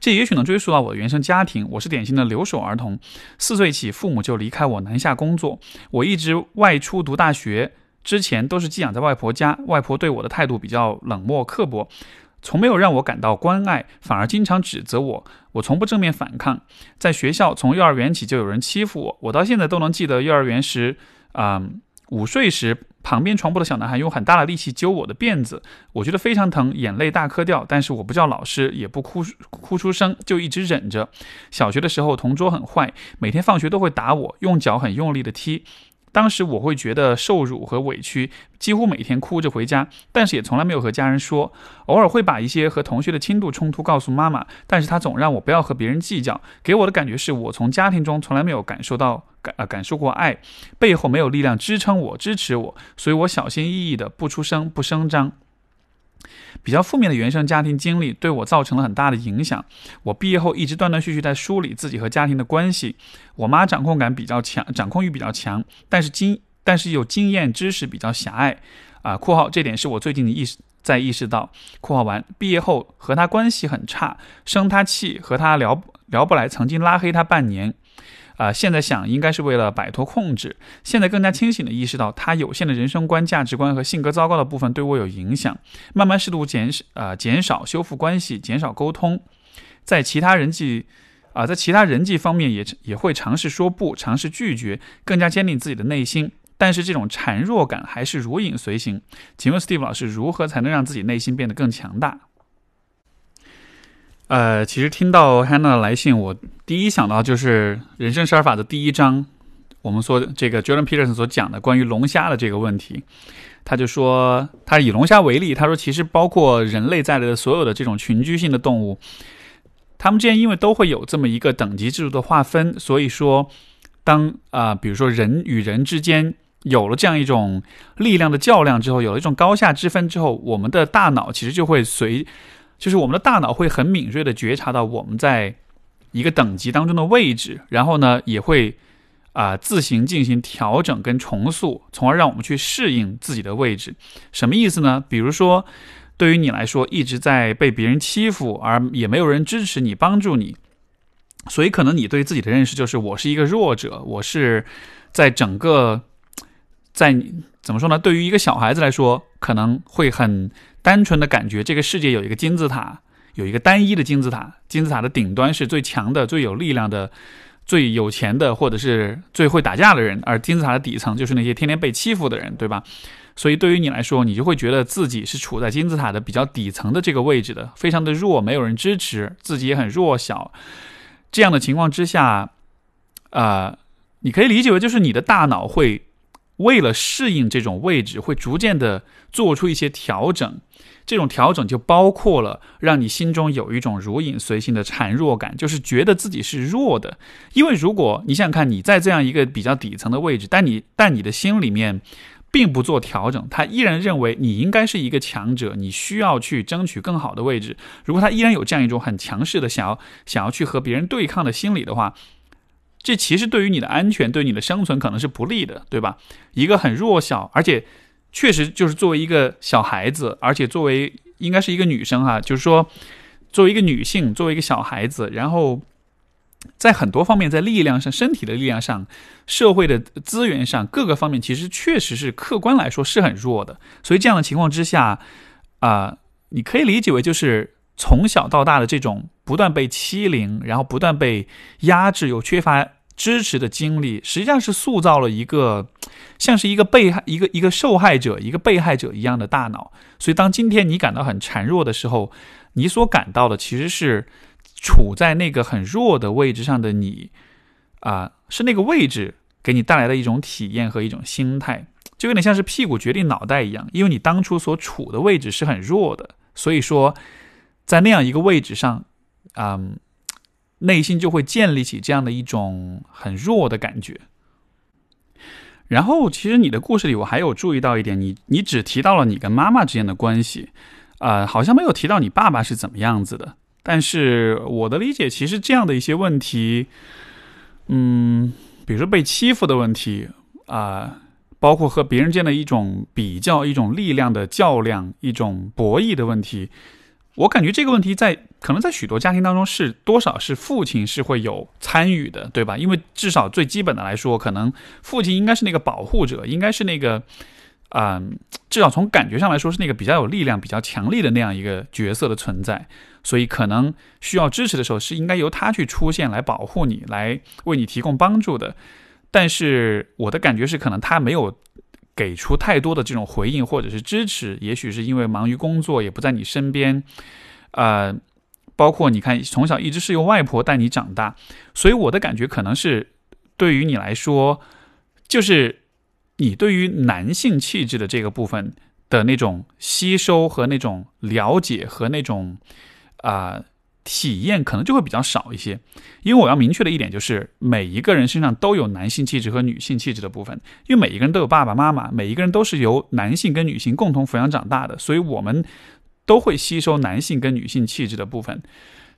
这也许能追溯到我的原生家庭。我是典型的留守儿童，四岁起父母就离开我南下工作。我一直外出读大学之前都是寄养在外婆家，外婆对我的态度比较冷漠刻薄，从没有让我感到关爱，反而经常指责我。我从不正面反抗。在学校，从幼儿园起就有人欺负我，我到现在都能记得幼儿园时，啊，午睡时。旁边床铺的小男孩用很大的力气揪我的辫子，我觉得非常疼，眼泪大颗掉。但是我不叫老师，也不哭哭出声，就一直忍着。小学的时候，同桌很坏，每天放学都会打我，用脚很用力的踢。当时我会觉得受辱和委屈，几乎每天哭着回家，但是也从来没有和家人说。偶尔会把一些和同学的轻度冲突告诉妈妈，但是她总让我不要和别人计较。给我的感觉是我从家庭中从来没有感受到感啊感受过爱，背后没有力量支撑我支持我，所以我小心翼翼的不出声不声张。比较负面的原生家庭经历对我造成了很大的影响。我毕业后一直断断续续在梳理自己和家庭的关系。我妈掌控感比较强，掌控欲比较强，但是经但是有经验知识比较狭隘。啊，括号这点是我最近的意识在意识到。括号完，毕业后和他关系很差，生他气，和他聊聊不来，曾经拉黑他半年。啊，现在想应该是为了摆脱控制。现在更加清醒的意识到，他有限的人生观、价值观和性格糟糕的部分对我有影响。慢慢试图减少，呃，减少修复关系，减少沟通。在其他人际，啊，在其他人际方面也也会尝试说不，尝试拒绝，更加坚定自己的内心。但是这种孱弱感还是如影随形。请问 Steve 老师，如何才能让自己内心变得更强大？呃，其实听到 Hannah 的来信，我第一想到就是《人生十二法则》第一章，我们说这个 Jordan Peterson 所讲的关于龙虾的这个问题。他就说，他以龙虾为例，他说其实包括人类在内的所有的这种群居性的动物，他们之间因为都会有这么一个等级制度的划分，所以说，当啊，比如说人与人之间有了这样一种力量的较量之后，有了一种高下之分之后，我们的大脑其实就会随。就是我们的大脑会很敏锐的觉察到我们在一个等级当中的位置，然后呢，也会啊自行进行调整跟重塑，从而让我们去适应自己的位置。什么意思呢？比如说，对于你来说，一直在被别人欺负，而也没有人支持你、帮助你，所以可能你对自己的认识就是我是一个弱者，我是在整个在怎么说呢？对于一个小孩子来说，可能会很。单纯的感觉，这个世界有一个金字塔，有一个单一的金字塔，金字塔的顶端是最强的、最有力量的、最有钱的，或者是最会打架的人，而金字塔的底层就是那些天天被欺负的人，对吧？所以对于你来说，你就会觉得自己是处在金字塔的比较底层的这个位置的，非常的弱，没有人支持，自己也很弱小。这样的情况之下，啊，你可以理解为就是你的大脑会为了适应这种位置，会逐渐的做出一些调整。这种调整就包括了让你心中有一种如影随形的孱弱感，就是觉得自己是弱的。因为如果你想想看，你在这样一个比较底层的位置，但你但你的心里面并不做调整，他依然认为你应该是一个强者，你需要去争取更好的位置。如果他依然有这样一种很强势的想要想要去和别人对抗的心理的话，这其实对于你的安全、对你的生存可能是不利的，对吧？一个很弱小，而且。确实，就是作为一个小孩子，而且作为应该是一个女生哈，就是说，作为一个女性，作为一个小孩子，然后在很多方面，在力量上、身体的力量上、社会的资源上各个方面，其实确实是客观来说是很弱的。所以这样的情况之下，啊，你可以理解为就是从小到大的这种不断被欺凌，然后不断被压制，又缺乏。支持的经历实际上是塑造了一个像是一个被害、一个一个受害者、一个被害者一样的大脑。所以，当今天你感到很孱弱的时候，你所感到的其实是处在那个很弱的位置上的你啊，是那个位置给你带来的一种体验和一种心态，就有点像是屁股决定脑袋一样。因为你当初所处的位置是很弱的，所以说在那样一个位置上，嗯。内心就会建立起这样的一种很弱的感觉。然后，其实你的故事里，我还有注意到一点，你你只提到了你跟妈妈之间的关系，啊，好像没有提到你爸爸是怎么样子的。但是我的理解，其实这样的一些问题，嗯，比如说被欺负的问题，啊，包括和别人间的一种比较、一种力量的较量、一种博弈的问题。我感觉这个问题在可能在许多家庭当中是多少是父亲是会有参与的，对吧？因为至少最基本的来说，可能父亲应该是那个保护者，应该是那个，嗯，至少从感觉上来说是那个比较有力量、比较强力的那样一个角色的存在。所以可能需要支持的时候是应该由他去出现来保护你，来为你提供帮助的。但是我的感觉是，可能他没有。给出太多的这种回应或者是支持，也许是因为忙于工作，也不在你身边，呃，包括你看从小一直是由外婆带你长大，所以我的感觉可能是对于你来说，就是你对于男性气质的这个部分的那种吸收和那种了解和那种啊。体验可能就会比较少一些，因为我要明确的一点就是，每一个人身上都有男性气质和女性气质的部分，因为每一个人都有爸爸妈妈，每一个人都是由男性跟女性共同抚养长大的，所以我们都会吸收男性跟女性气质的部分。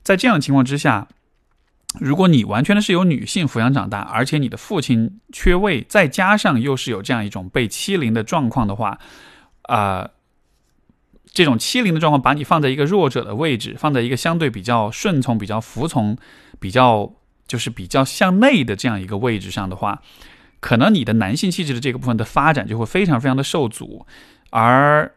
在这样的情况之下，如果你完全的是由女性抚养长大，而且你的父亲缺位，再加上又是有这样一种被欺凌的状况的话，啊。这种欺凌的状况，把你放在一个弱者的位置，放在一个相对比较顺从、比较服从、比较就是比较向内的这样一个位置上的话，可能你的男性气质的这个部分的发展就会非常非常的受阻。而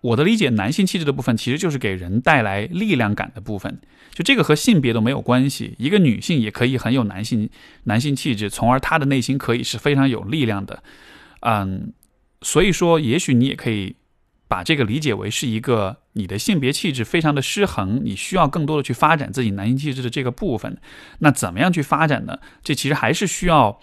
我的理解，男性气质的部分其实就是给人带来力量感的部分，就这个和性别都没有关系。一个女性也可以很有男性男性气质，从而她的内心可以是非常有力量的。嗯，所以说，也许你也可以。把这个理解为是一个你的性别气质非常的失衡，你需要更多的去发展自己男性气质的这个部分。那怎么样去发展呢？这其实还是需要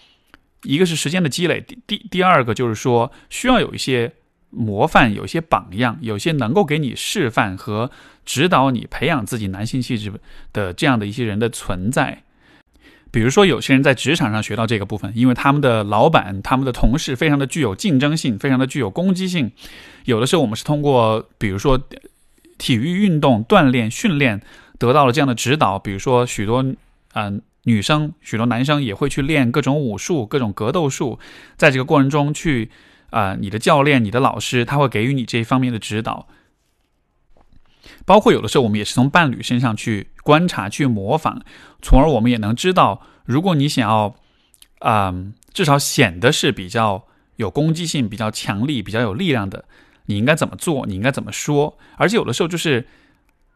一个是时间的积累，第第第二个就是说需要有一些模范，有一些榜样，有些能够给你示范和指导你培养自己男性气质的这样的一些人的存在。比如说，有些人在职场上学到这个部分，因为他们的老板、他们的同事非常的具有竞争性，非常的具有攻击性。有的时候，我们是通过，比如说体育运动锻炼、训练，得到了这样的指导。比如说，许多嗯女生、许多男生也会去练各种武术、各种格斗术，在这个过程中去啊，你的教练、你的老师，他会给予你这一方面的指导。包括有的时候，我们也是从伴侣身上去观察、去模仿，从而我们也能知道，如果你想要，嗯，至少显得是比较有攻击性、比较强力、比较有力量的，你应该怎么做？你应该怎么说？而且有的时候就是，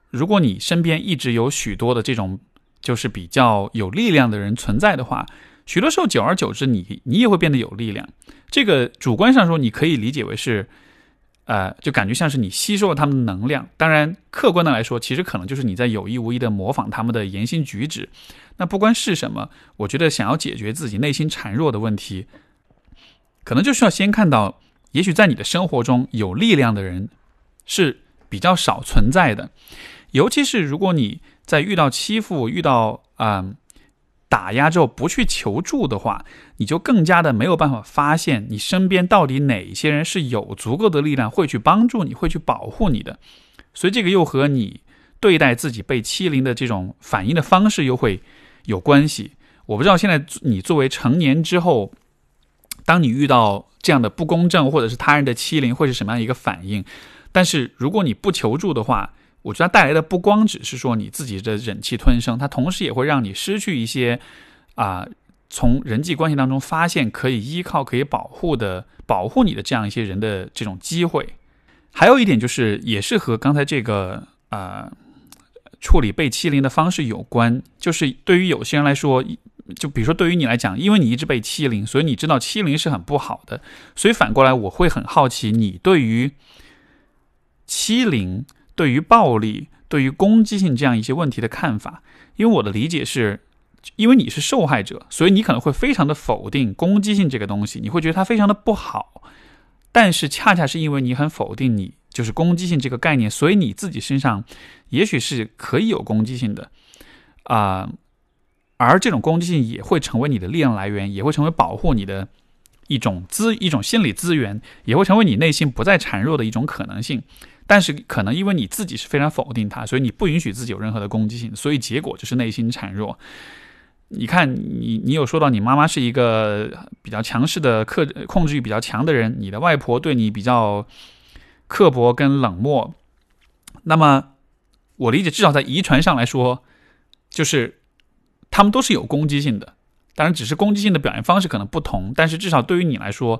如果你身边一直有许多的这种就是比较有力量的人存在的话，许多时候久而久之，你你也会变得有力量。这个主观上说，你可以理解为是。呃，就感觉像是你吸收了他们的能量。当然，客观的来说，其实可能就是你在有意无意的模仿他们的言行举止。那不管是什么，我觉得想要解决自己内心孱弱的问题，可能就需要先看到，也许在你的生活中有力量的人是比较少存在的。尤其是如果你在遇到欺负、遇到啊。打压之后不去求助的话，你就更加的没有办法发现你身边到底哪些人是有足够的力量会去帮助你，会去保护你的。所以这个又和你对待自己被欺凌的这种反应的方式又会有关系。我不知道现在你作为成年之后，当你遇到这样的不公正或者是他人的欺凌会是什么样一个反应？但是如果你不求助的话，我觉得它带来的不光只是说你自己的忍气吞声，它同时也会让你失去一些啊，从人际关系当中发现可以依靠、可以保护的、保护你的这样一些人的这种机会。还有一点就是，也是和刚才这个啊处理被欺凌的方式有关。就是对于有些人来说，就比如说对于你来讲，因为你一直被欺凌，所以你知道欺凌是很不好的。所以反过来，我会很好奇你对于欺凌。对于暴力、对于攻击性这样一些问题的看法，因为我的理解是，因为你是受害者，所以你可能会非常的否定攻击性这个东西，你会觉得它非常的不好。但是恰恰是因为你很否定你就是攻击性这个概念，所以你自己身上也许是可以有攻击性的啊，而这种攻击性也会成为你的力量来源，也会成为保护你的一种资一种心理资源，也会成为你内心不再孱弱的一种可能性。但是可能因为你自己是非常否定他，所以你不允许自己有任何的攻击性，所以结果就是内心孱弱。你看，你你有说到你妈妈是一个比较强势的克控制欲比较强的人，你的外婆对你比较刻薄跟冷漠。那么我理解，至少在遗传上来说，就是他们都是有攻击性的，当然只是攻击性的表现方式可能不同。但是至少对于你来说，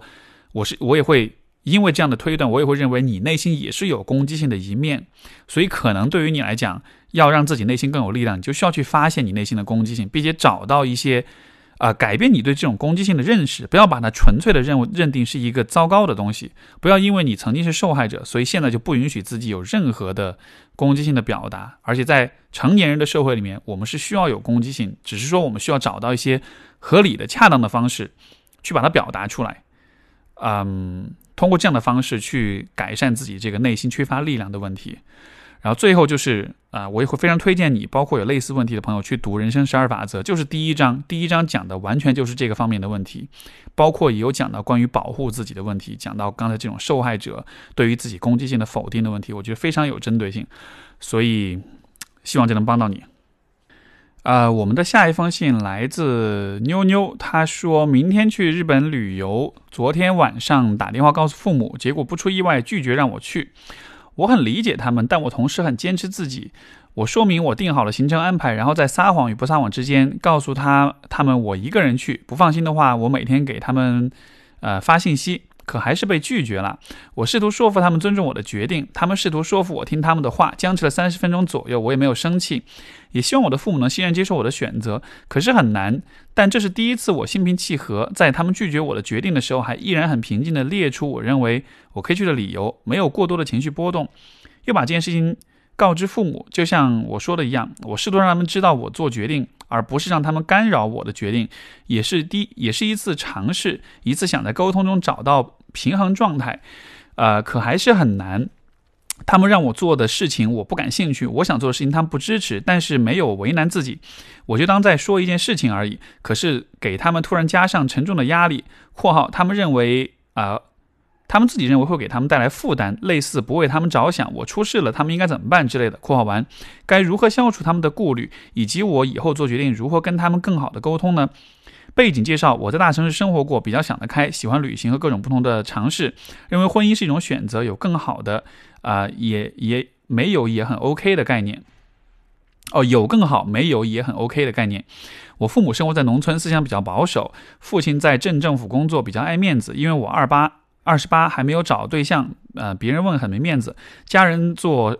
我是我也会。因为这样的推断，我也会认为你内心也是有攻击性的一面，所以可能对于你来讲，要让自己内心更有力量，你就需要去发现你内心的攻击性，并且找到一些，啊，改变你对这种攻击性的认识，不要把它纯粹的认认定是一个糟糕的东西，不要因为你曾经是受害者，所以现在就不允许自己有任何的攻击性的表达。而且在成年人的社会里面，我们是需要有攻击性，只是说我们需要找到一些合理的、恰当的方式去把它表达出来。嗯，通过这样的方式去改善自己这个内心缺乏力量的问题。然后最后就是啊，我也会非常推荐你，包括有类似问题的朋友去读《人生十二法则》，就是第一章，第一章讲的完全就是这个方面的问题，包括也有讲到关于保护自己的问题，讲到刚才这种受害者对于自己攻击性的否定的问题，我觉得非常有针对性，所以希望这能帮到你。啊，我们的下一封信来自妞妞，她说明天去日本旅游，昨天晚上打电话告诉父母，结果不出意外拒绝让我去。我很理解他们，但我同时很坚持自己。我说明我定好了行程安排，然后在撒谎与不撒谎之间告诉他他们我一个人去。不放心的话，我每天给他们呃发信息。可还是被拒绝了。我试图说服他们尊重我的决定，他们试图说服我听他们的话，僵持了三十分钟左右，我也没有生气，也希望我的父母能欣然接受我的选择。可是很难。但这是第一次，我心平气和，在他们拒绝我的决定的时候，还依然很平静地列出我认为我可以去的理由，没有过多的情绪波动，又把这件事情。告知父母，就像我说的一样，我试图让他们知道我做决定，而不是让他们干扰我的决定，也是第也是一次尝试，一次想在沟通中找到平衡状态，呃，可还是很难。他们让我做的事情我不感兴趣，我想做的事情他们不支持，但是没有为难自己，我就当在说一件事情而已。可是给他们突然加上沉重的压力（括号他们认为啊）。他们自己认为会给他们带来负担，类似不为他们着想，我出事了，他们应该怎么办之类的。括号完，该如何消除他们的顾虑，以及我以后做决定如何跟他们更好的沟通呢？背景介绍：我在大城市生活过，比较想得开，喜欢旅行和各种不同的尝试，认为婚姻是一种选择，有更好的，啊，也也没有也很 OK 的概念。哦，有更好，没有也很 OK 的概念。我父母生活在农村，思想比较保守，父亲在镇政府工作，比较爱面子，因为我二八。二十八还没有找对象，呃，别人问很没面子。家人做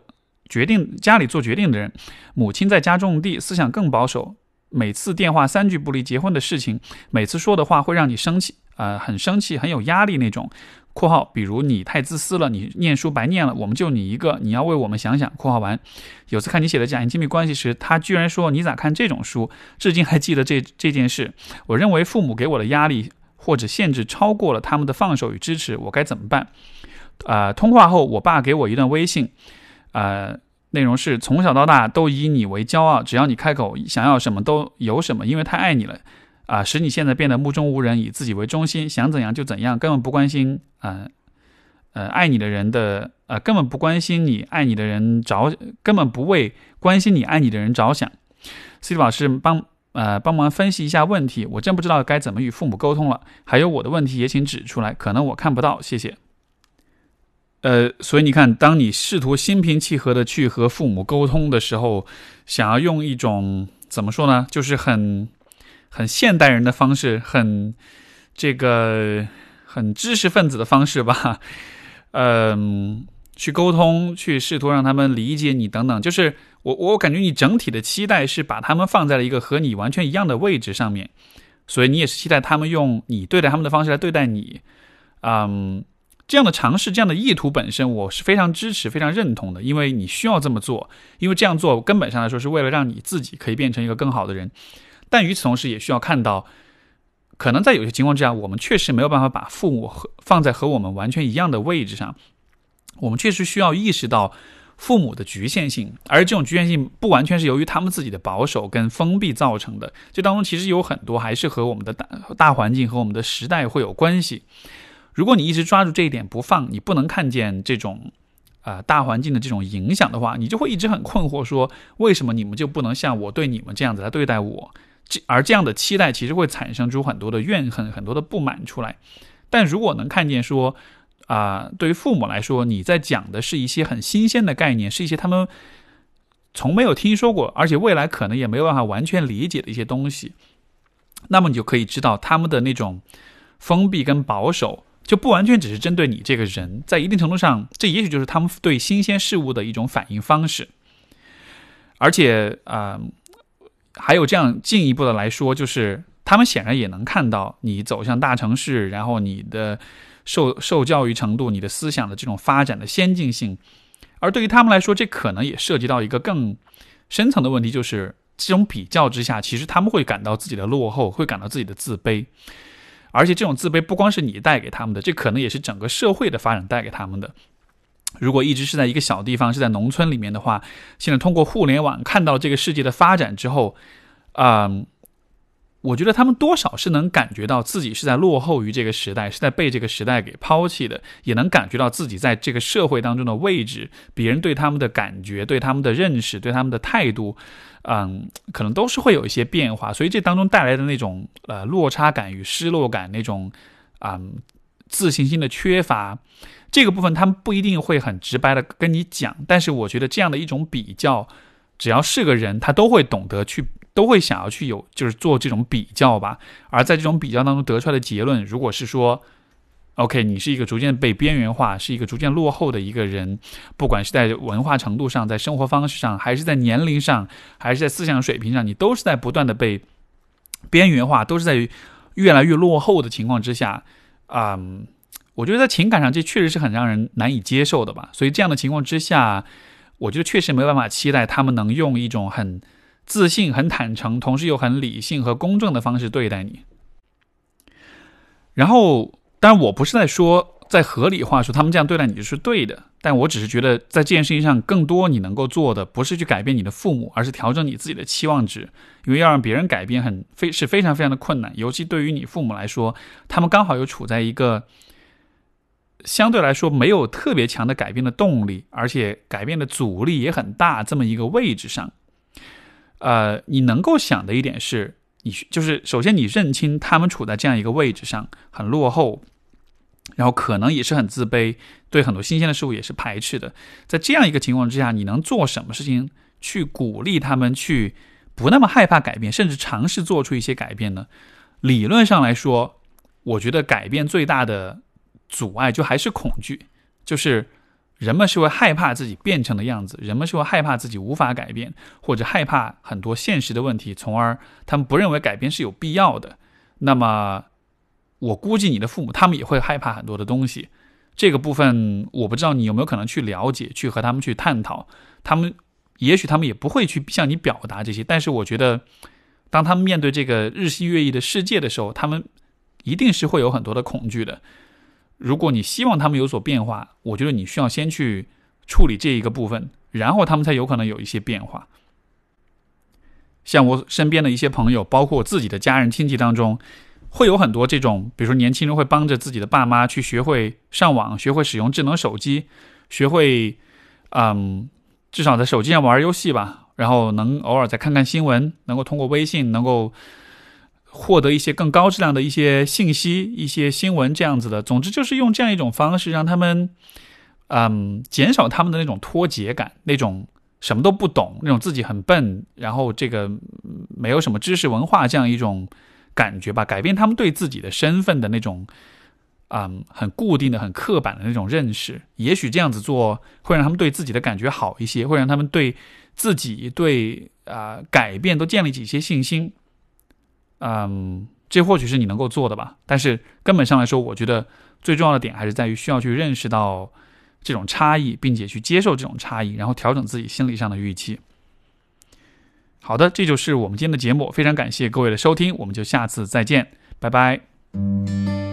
决定，家里做决定的人，母亲在家种地，思想更保守。每次电话三句不离结婚的事情，每次说的话会让你生气，呃，很生气，很有压力那种。括号，比如你太自私了，你念书白念了，我们就你一个，你要为我们想想。括号完，有次看你写的《假性亲密关系》时，他居然说你咋看这种书？至今还记得这这件事。我认为父母给我的压力。或者限制超过了他们的放手与支持，我该怎么办？啊，通话后，我爸给我一段微信，呃，内容是从小到大都以你为骄傲，只要你开口，想要什么都有什么，因为太爱你了，啊，使你现在变得目中无人，以自己为中心，想怎样就怎样，根本不关心，呃，呃，爱你的人的，呃，根本不关心你爱你的人着，根本不为关心你爱你的人着想。C 老师帮。呃，帮忙分析一下问题，我真不知道该怎么与父母沟通了。还有我的问题也请指出来，可能我看不到，谢谢。呃，所以你看，当你试图心平气和的去和父母沟通的时候，想要用一种怎么说呢，就是很很现代人的方式，很这个很知识分子的方式吧，嗯。去沟通，去试图让他们理解你等等，就是我我感觉你整体的期待是把他们放在了一个和你完全一样的位置上面，所以你也是期待他们用你对待他们的方式来对待你，嗯，这样的尝试，这样的意图本身我是非常支持、非常认同的，因为你需要这么做，因为这样做根本上来说是为了让你自己可以变成一个更好的人，但与此同时也需要看到，可能在有些情况之下，我们确实没有办法把父母和放在和我们完全一样的位置上。我们确实需要意识到父母的局限性，而这种局限性不完全是由于他们自己的保守跟封闭造成的。这当中其实有很多还是和我们的大大环境和我们的时代会有关系。如果你一直抓住这一点不放，你不能看见这种啊大环境的这种影响的话，你就会一直很困惑，说为什么你们就不能像我对你们这样子来对待我？这而这样的期待其实会产生出很多的怨恨、很多的不满出来。但如果能看见说，啊，对于父母来说，你在讲的是一些很新鲜的概念，是一些他们从没有听说过，而且未来可能也没有办法完全理解的一些东西。那么你就可以知道，他们的那种封闭跟保守，就不完全只是针对你这个人，在一定程度上，这也许就是他们对新鲜事物的一种反应方式。而且啊，还有这样进一步的来说，就是他们显然也能看到你走向大城市，然后你的。受受教育程度，你的思想的这种发展的先进性，而对于他们来说，这可能也涉及到一个更深层的问题，就是这种比较之下，其实他们会感到自己的落后，会感到自己的自卑。而且这种自卑不光是你带给他们的，这可能也是整个社会的发展带给他们的。如果一直是在一个小地方，是在农村里面的话，现在通过互联网看到这个世界的发展之后，啊。我觉得他们多少是能感觉到自己是在落后于这个时代，是在被这个时代给抛弃的，也能感觉到自己在这个社会当中的位置，别人对他们的感觉、对他们的认识、对他们的态度，嗯，可能都是会有一些变化。所以这当中带来的那种呃落差感与失落感，那种啊自信心的缺乏，这个部分他们不一定会很直白的跟你讲，但是我觉得这样的一种比较，只要是个人，他都会懂得去。都会想要去有，就是做这种比较吧。而在这种比较当中得出来的结论，如果是说，OK，你是一个逐渐被边缘化，是一个逐渐落后的一个人，不管是在文化程度上，在生活方式上，还是在年龄上，还是在思想水平上，你都是在不断的被边缘化，都是在越来越落后的情况之下，啊，我觉得在情感上这确实是很让人难以接受的吧。所以这样的情况之下，我觉得确实没办法期待他们能用一种很。自信、很坦诚，同时又很理性和公正的方式对待你。然后，当然，我不是在说在合理化说他们这样对待你就是对的，但我只是觉得在这件事情上，更多你能够做的不是去改变你的父母，而是调整你自己的期望值。因为要让别人改变，很非是非常非常的困难，尤其对于你父母来说，他们刚好又处在一个相对来说没有特别强的改变的动力，而且改变的阻力也很大这么一个位置上。呃，你能够想的一点是，你就是首先你认清他们处在这样一个位置上很落后，然后可能也是很自卑，对很多新鲜的事物也是排斥的。在这样一个情况之下，你能做什么事情去鼓励他们去不那么害怕改变，甚至尝试做出一些改变呢？理论上来说，我觉得改变最大的阻碍就还是恐惧，就是。人们是会害怕自己变成的样子，人们是会害怕自己无法改变，或者害怕很多现实的问题，从而他们不认为改变是有必要的。那么，我估计你的父母他们也会害怕很多的东西。这个部分我不知道你有没有可能去了解，去和他们去探讨。他们也许他们也不会去向你表达这些，但是我觉得，当他们面对这个日新月异的世界的时候，他们一定是会有很多的恐惧的。如果你希望他们有所变化，我觉得你需要先去处理这一个部分，然后他们才有可能有一些变化。像我身边的一些朋友，包括自己的家人亲戚当中，会有很多这种，比如说年轻人会帮着自己的爸妈去学会上网，学会使用智能手机，学会，嗯，至少在手机上玩游戏吧，然后能偶尔再看看新闻，能够通过微信能够。获得一些更高质量的一些信息、一些新闻这样子的，总之就是用这样一种方式让他们，嗯，减少他们的那种脱节感，那种什么都不懂，那种自己很笨，然后这个没有什么知识文化这样一种感觉吧，改变他们对自己的身份的那种，嗯，很固定的、很刻板的那种认识。也许这样子做会让他们对自己的感觉好一些，会让他们对自己、对啊改变都建立起一些信心。嗯，这或许是你能够做的吧，但是根本上来说，我觉得最重要的点还是在于需要去认识到这种差异，并且去接受这种差异，然后调整自己心理上的预期。好的，这就是我们今天的节目，非常感谢各位的收听，我们就下次再见，拜拜。